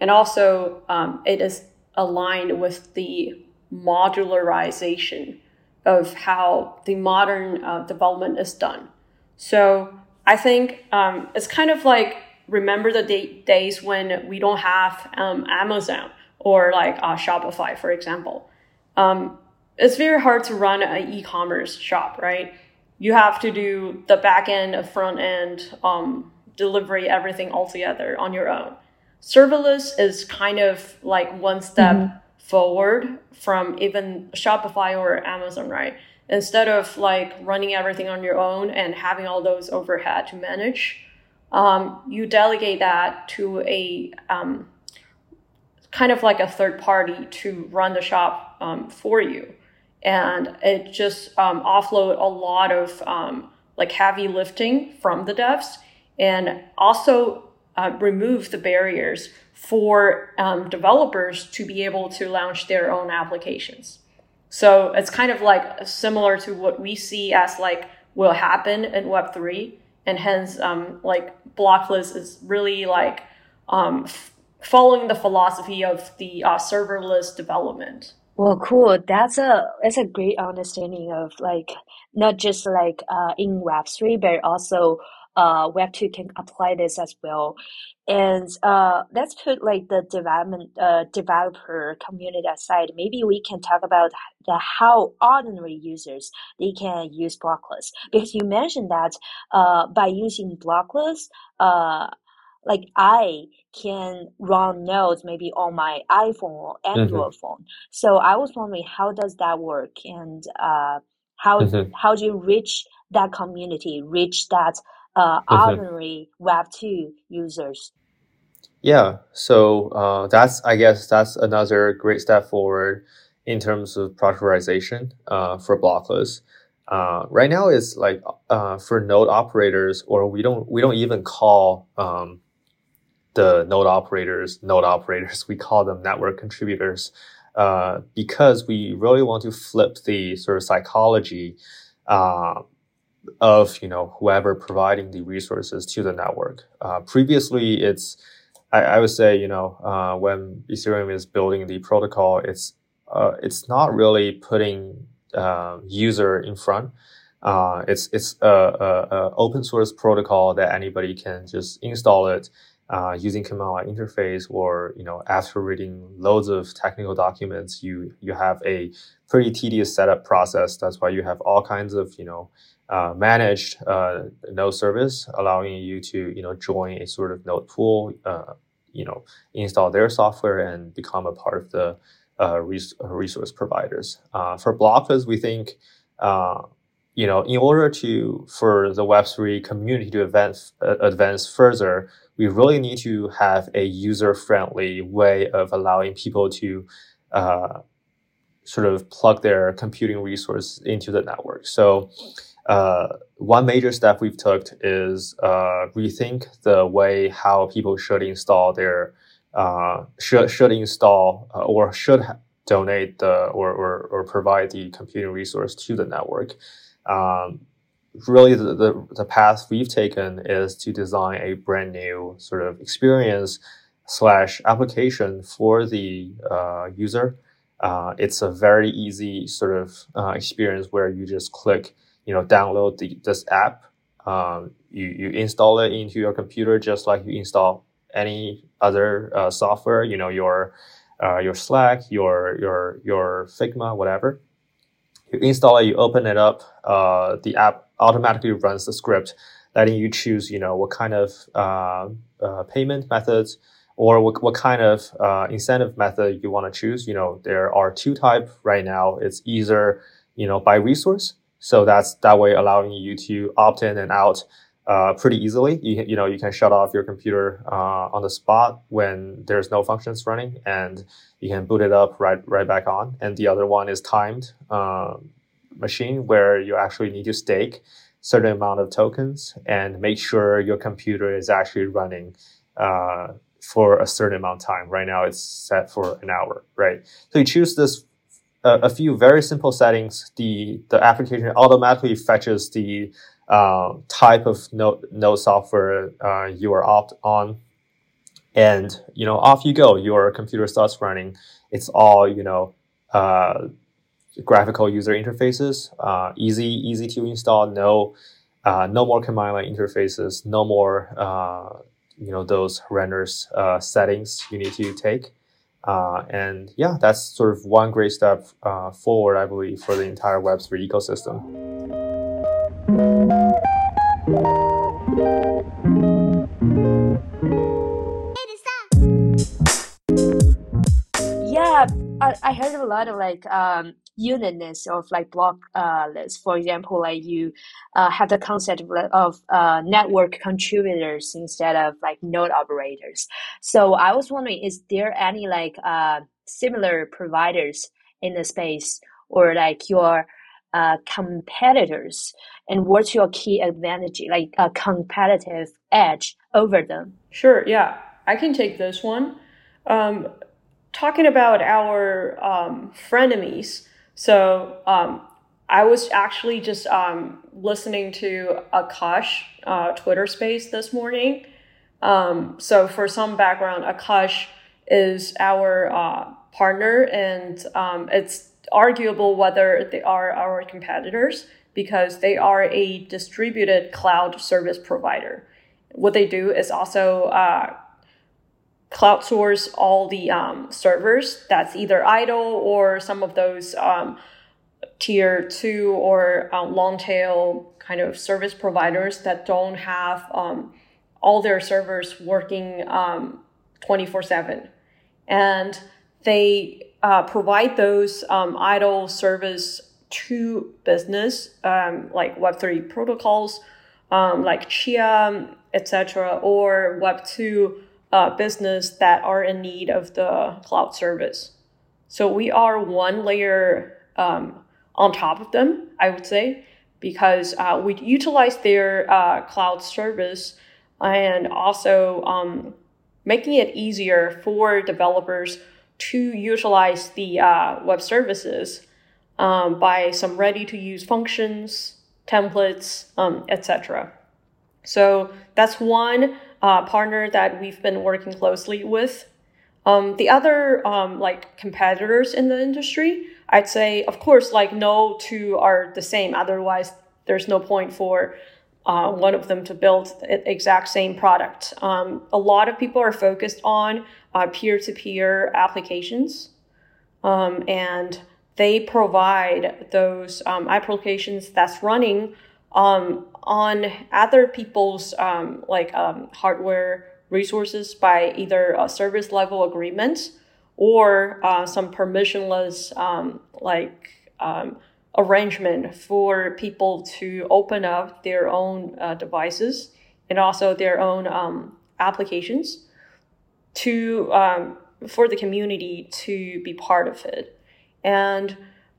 and also um, it is aligned with the modularization of how the modern uh, development is done. So I think um, it's kind of like remember the day- days when we don't have um, Amazon or like uh, Shopify, for example. Um, it's very hard to run an e-commerce shop, right? You have to do the back end, front end, um, delivery, everything all together on your own. Serverless is kind of like one step mm-hmm. Forward from even Shopify or Amazon, right? Instead of like running everything on your own and having all those overhead to manage, um, you delegate that to a um, kind of like a third party to run the shop um, for you. And it just um, offload a lot of um, like heavy lifting from the devs and also uh, remove the barriers for um, developers to be able to launch their own applications. So it's kind of like similar to what we see as like will happen in Web3. And hence, um, like Blockless is really like um, following the philosophy of the uh, serverless development. Well, cool. That's a that's a great understanding of like not just like uh, in Web three, but also uh, Web two can apply this as well. And uh, let's put like the development uh, developer community aside. Maybe we can talk about the how ordinary users they can use Blockless because you mentioned that uh, by using Blockless, uh, like I can run nodes maybe on my iPhone or Android mm-hmm. phone. So I was wondering how does that work and uh, how mm-hmm. how do you reach that community, reach that uh, mm-hmm. ordinary Web two users? Yeah, so uh, that's I guess that's another great step forward in terms of productization uh, for Blockless. Uh, right now, it's like uh, for node operators, or we don't we don't even call um, the node operators, node operators, we call them network contributors, uh, because we really want to flip the sort of psychology uh, of you know whoever providing the resources to the network. Uh, previously, it's I, I, would say you know uh, when Ethereum is building the protocol, it's uh, it's not really putting uh, user in front. it's it's a, a, a open source protocol that anybody can just install it uh, using command line interface or you know after reading loads of technical documents you you have a pretty tedious setup process. That's why you have all kinds of you know uh, managed uh, node service allowing you to you know join a sort of node pool uh, you know install their software and become a part of the uh, res- resource providers. For Blockless we think you know in order to for the web3 community to advance advance further we really need to have a user friendly way of allowing people to uh, sort of plug their computing resource into the network. So uh, one major step we've took is uh, rethink the way how people should install their uh, should should install uh, or should donate the or, or or provide the computing resource to the network. Um, really the, the, the path we've taken is to design a brand new sort of experience slash application for the uh, user. Uh, it's a very easy sort of uh, experience where you just click, you know, download the, this app. Um, you, you install it into your computer just like you install any other uh, software, you know, your uh, your Slack, your your your Figma, whatever. You install it, you open it up. Uh, the app automatically runs the script, letting you choose, you know, what kind of uh, uh, payment methods or what, what kind of uh, incentive method you want to choose. You know, there are two type right now. It's either, you know, by resource. So that's that way allowing you to opt in and out uh, pretty easily. You, you know, you can shut off your computer uh, on the spot when there's no functions running, and you can boot it up right right back on. And the other one is timed. Um, machine where you actually need to stake certain amount of tokens and make sure your computer is actually running uh, for a certain amount of time. Right now, it's set for an hour, right? So you choose this uh, a few very simple settings. The the application automatically fetches the uh, type of node, node software uh, you are opt on, and you know off you go. Your computer starts running. It's all you know. Uh, graphical user interfaces, uh, easy easy to install. No, uh, no more command line interfaces. No more uh, you know those renders settings you need to take. Uh, and yeah, that's sort of one great step uh, forward, I believe, for the entire Web3 ecosystem. Yeah, I, I heard a lot of like um, uniqueness of like block uh, lists. For example, like you uh, have the concept of, of uh, network contributors instead of like node operators. So I was wondering, is there any like uh, similar providers in the space or like your uh, competitors? And what's your key advantage, like a competitive edge over them? Sure, yeah, I can take this one. Um, talking about our um, frenemies, so um, I was actually just um, listening to Akash uh, Twitter space this morning. Um, so for some background, Akash is our uh, partner, and um, it's arguable whether they are our competitors because they are a distributed cloud service provider. What they do is also uh, cloud source all the um, servers that's either idle or some of those um, tier two or um, long tail kind of service providers that don't have um, all their servers working um, 24 7 and they uh, provide those um, idle service to business like web3 protocols like chia etc or web2 uh, business that are in need of the cloud service. So we are one layer um, on top of them, I would say, because uh, we utilize their uh, cloud service and also um, making it easier for developers to utilize the uh, web services um, by some ready to use functions, templates, um, etc. So that's one uh, partner that we've been working closely with. Um, the other um, like competitors in the industry, I'd say, of course, like no two are the same. Otherwise, there's no point for uh, one of them to build the exact same product. Um, a lot of people are focused on uh, peer-to-peer applications, um, and they provide those um, applications that's running um, on other people's um, like um, hardware resources by either a service level agreement or uh, some permissionless um, like arrangement for people to open up their own uh, devices and also their own applications to um, for the community to be part of it and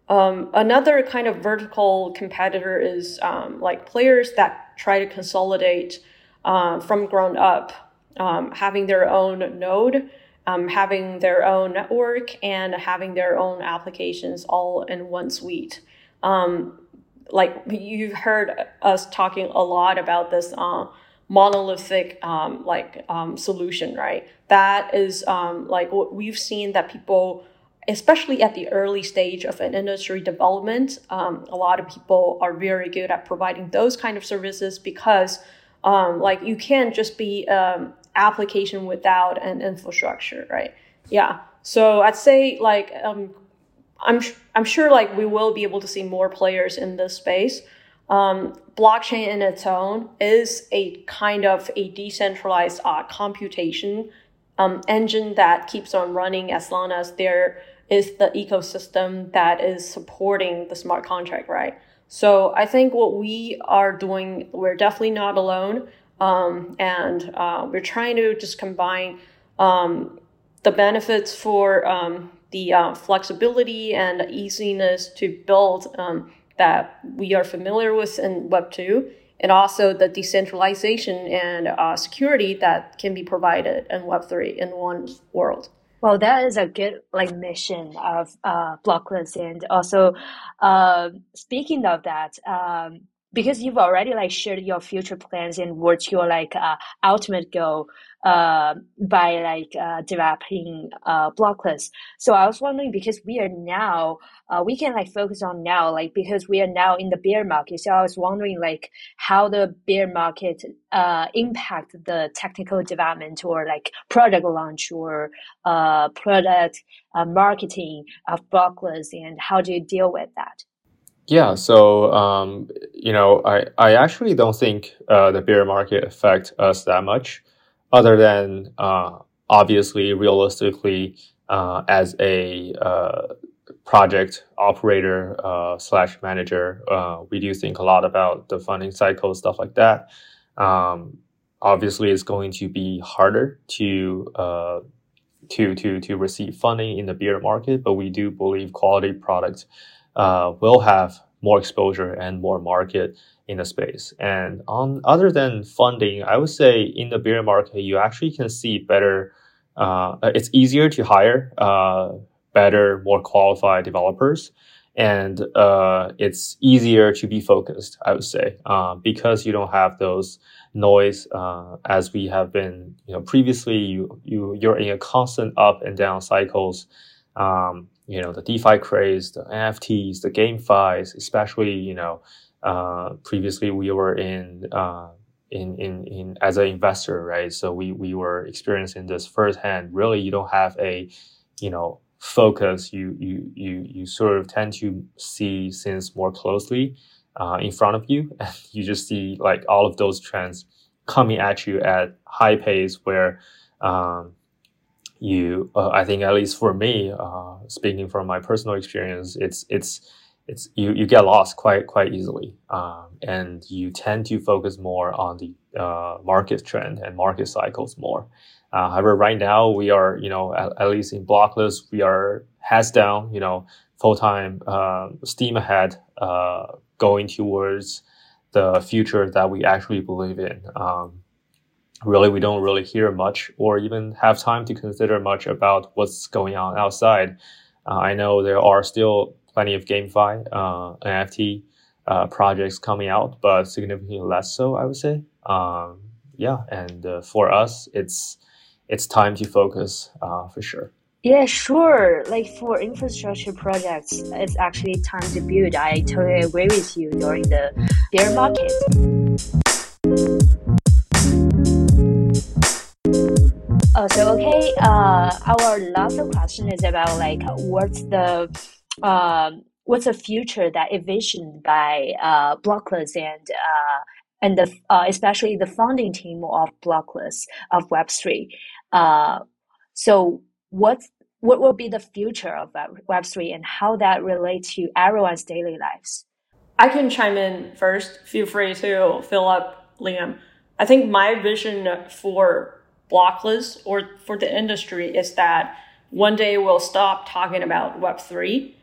um, another kind of vertical competitor is um, like players that try to consolidate uh, from ground up, um, having their own node, um, having their own network, and having their own applications all in one suite. Um, like you've heard us talking a lot about this uh, monolithic um, like solution, right? That is like what we've seen that people especially at the early stage of an industry development, um, a lot of people are very good at providing those kind of services because, um, like, you can't just be um, application without an infrastructure, right? Yeah. So I'd say like um, I'm I'm sure like we will be able to see more players in this space. Um, blockchain in its own is a kind of a decentralized uh, computation um, engine that keeps on running as long as there is the ecosystem that is supporting the smart contract, right? So I think what we are doing, we're definitely not alone. Um, and uh, we're trying to just combine um, the benefits for um, the uh, flexibility and easiness to build um, that we are familiar with in Web 2 and also the decentralization and uh, security that can be provided in Web3 in one world. Well, that is a good like mission of uh, Blockless, and also uh, speaking of that, um, because you've already like shared your future plans and what's your like uh, ultimate goal uh, by like uh, developing uh, blockless. So I was wondering because we are now uh, we can like focus on now like because we are now in the bear market. So I was wondering like how the bear market uh, impact the technical development or like product launch or uh, product uh, marketing of blockless and how do you deal with that? Yeah, so um, you know, I, I actually don't think uh, the bear market affect us that much, other than uh, obviously, realistically, uh, as a uh, project operator uh, slash manager, uh, we do think a lot about the funding cycle, stuff like that. Um, obviously, it's going to be harder to to to to receive funding in the bear market, but we do believe quality products uh, will have more exposure and more market in the space. And on other than funding, I would say in the bear market, you actually can see better. Uh, it's easier to hire uh, better, more qualified developers, and uh, it's easier to be focused. I would say uh, because you don't have those noise uh, as we have been. You know, previously you you you're in a constant up and down cycles. Um, you know, the DeFi craze, the NFTs, the GameFis, especially, you know, uh, previously we were in, uh, in, in, in, as an investor, right? So we, we were experiencing this firsthand. Really, you don't have a, you know, focus. You, you, you, you sort of tend to see things more closely, uh, in front of you. [laughs] And you just see like all of those trends coming at you at high pace where, um, you uh, i think at least for me uh, speaking from my personal experience it's it's it's you, you get lost quite quite easily. Um, and you tend to focus more on the uh, market trend and market cycles more. Uh, however right now we are you know at, at, least in blockless we are heads down you know full-time uh, steam ahead uh, going towards the future that we actually believe in. Um, really we don't really hear much or even have time to consider much about what's going on outside. Uh, I know there are still plenty of GameFi, uh, NFT uh, projects coming out, but significantly less so, I would say. Um, yeah, and uh, for us, it's it's time to focus uh, for sure. Yeah, sure. Like for infrastructure projects, it's actually time to build. I totally agree with you during the bear market. So okay, uh, our last question is about like what's the um, what's the future that envisioned by uh, Blockless and uh, and the uh, especially the founding team of Blockless of Web three. Uh, so what what will be the future of Web three and how that relates to everyone's daily lives? I can chime in first. Feel free to fill up, Liam. I think my vision for blockless or for the industry is that one day we'll stop talking about Web3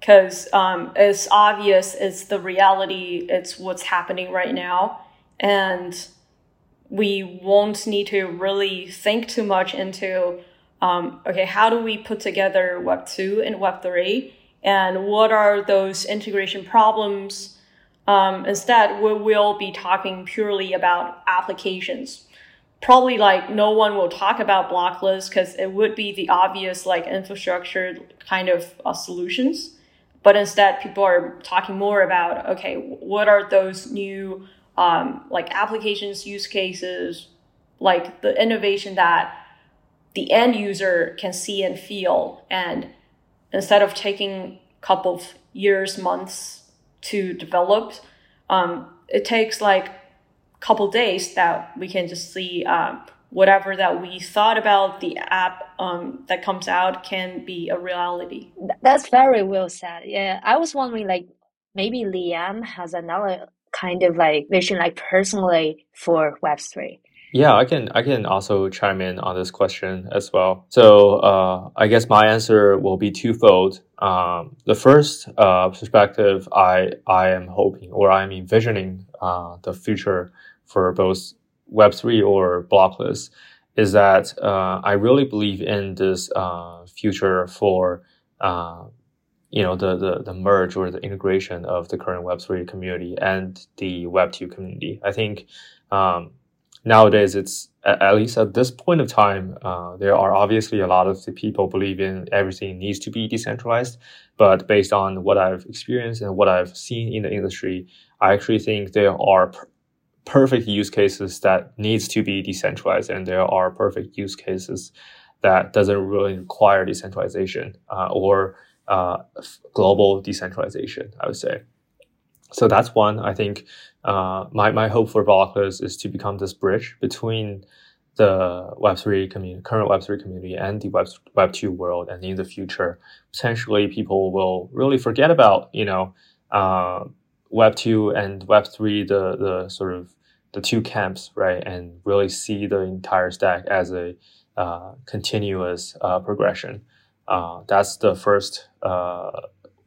because um, it's obvious, it's the reality, it's what's happening right now. And we won't need to really think too much into um, okay, how do we put together Web 2 and Web 3? And what are those integration problems? Um, instead, we will be talking purely about applications probably like no one will talk about blockless because it would be the obvious like infrastructure kind of uh, solutions. But instead people are talking more about okay what are those new um, like applications use cases like the innovation that the end user can see and feel. And instead of taking a couple of years months to develop um, it takes like couple days that we can just see um, whatever that we thought about the app um, that comes out can be a reality. That's very well said. Yeah, I was wondering like maybe Liam has another kind of like vision like personally for Web three. Yeah, I can I can also chime in on this question as well. So uh, I guess my answer will be twofold. Um, the first uh, perspective, I I am hoping or I'm envisioning uh, the future for both Web three or blockless is that uh, I really believe in this uh, future for uh, you know the, the the merge or the integration of the current Web three community and the Web two community. I think. Um, nowadays it's at least at this point of time uh, there are obviously a lot of the people believe in everything needs to be decentralized but based on what i've experienced and what i've seen in the industry i actually think there are perfect use cases that needs to be decentralized and there are perfect use cases that doesn't really require decentralization uh, or uh, global decentralization i would say so that's one i think uh, my, my hope for Blockless is to become this bridge between the Web3 community, current Web3 community and the Web, Web2 world. And in the future, potentially people will really forget about, you know, uh, Web2 and Web3, the, the sort of the two camps, right? And really see the entire stack as a uh, continuous uh, progression. Uh, that's the first uh,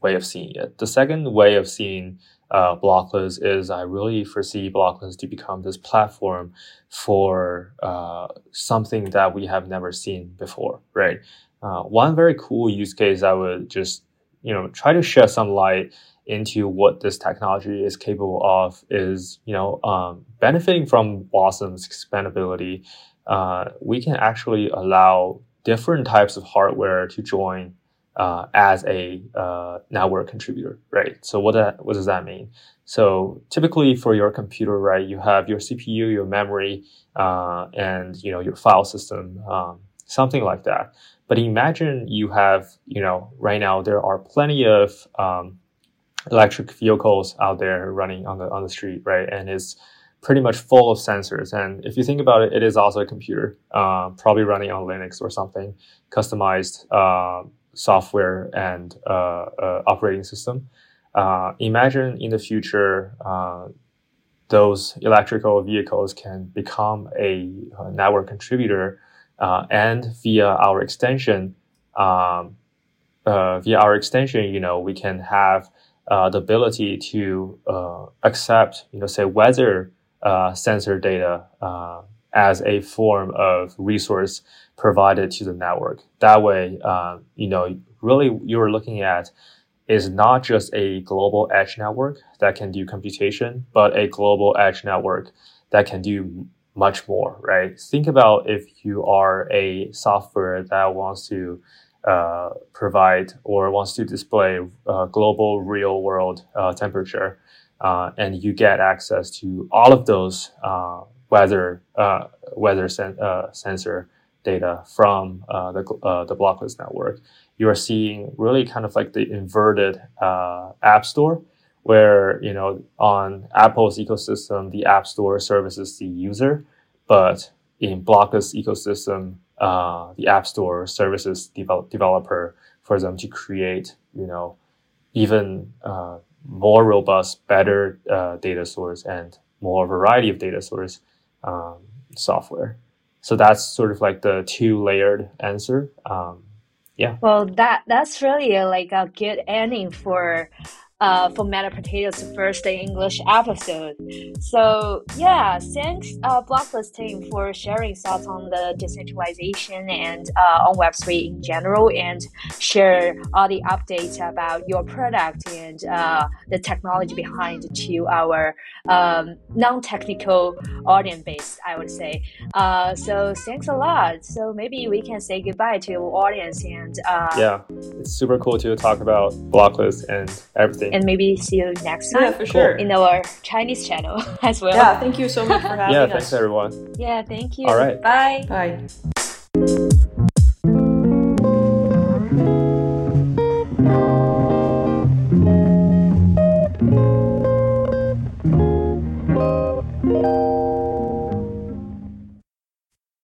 way of seeing it. The second way of seeing uh, Blockless is I really foresee Blockless to become this platform for uh, something that we have never seen before, right? Uh, one very cool use case I would just, you know, try to shed some light into what this technology is capable of is, you know, um, benefiting from Blossom's expandability. Uh, we can actually allow different types of hardware to join uh, as a uh, network contributor, right? So what that what does that mean? So typically for your computer, right, you have your CPU, your memory, uh, and you know your file system, um, something like that. But imagine you have, you know, right now there are plenty of um, electric vehicles out there running on the on the street, right, and it's pretty much full of sensors. And if you think about it, it is also a computer, uh, probably running on Linux or something, customized uh, software and uh, uh, operating system. Uh, imagine in the future, those electrical vehicles can become a, a network contributor and via our extension, um, via our extension, you know, we can have uh, the ability to uh, accept, you know, say weather uh, sensor data as a form of resource provided to the network. That way, uh, you know, really you're looking at is not just a global edge network that can do computation, but a global edge network that can do much more, right? Think about if you are a software that wants to uh, provide or wants to display uh, global real world uh, temperature, uh, and you get access to all of those uh, weather uh, weather sen- sensor data from uh, the uh, the blockless network, you are seeing really kind of like the inverted uh, app store, where you know on Apple's ecosystem, the app store services the user, but in blockless ecosystem, uh, the app store services develop- developer for them to create you know even more robust, better data source and more variety of data source um, software. So that's sort of like the two layered answer. Um, yeah. Well, that that's really a, like a good ending for uh, for Meta Potatoes' first English episode. So yeah, thanks uh, team for sharing thoughts on the decentralization and uh, on Web3 in general and share all the updates about your product and uh, the technology behind to our um, non-technical audience base, I would say. Uh, so thanks a lot. So maybe we can say goodbye to our audience and uh, yeah, it's super cool to talk about Blockless and everything and maybe see you next time. Yeah, for sure. In our Chinese channel [laughs] as well. Yeah, thank you so much for having yeah, us. Yeah, thanks everyone. Yeah, thank you. All right. Bye. Bye.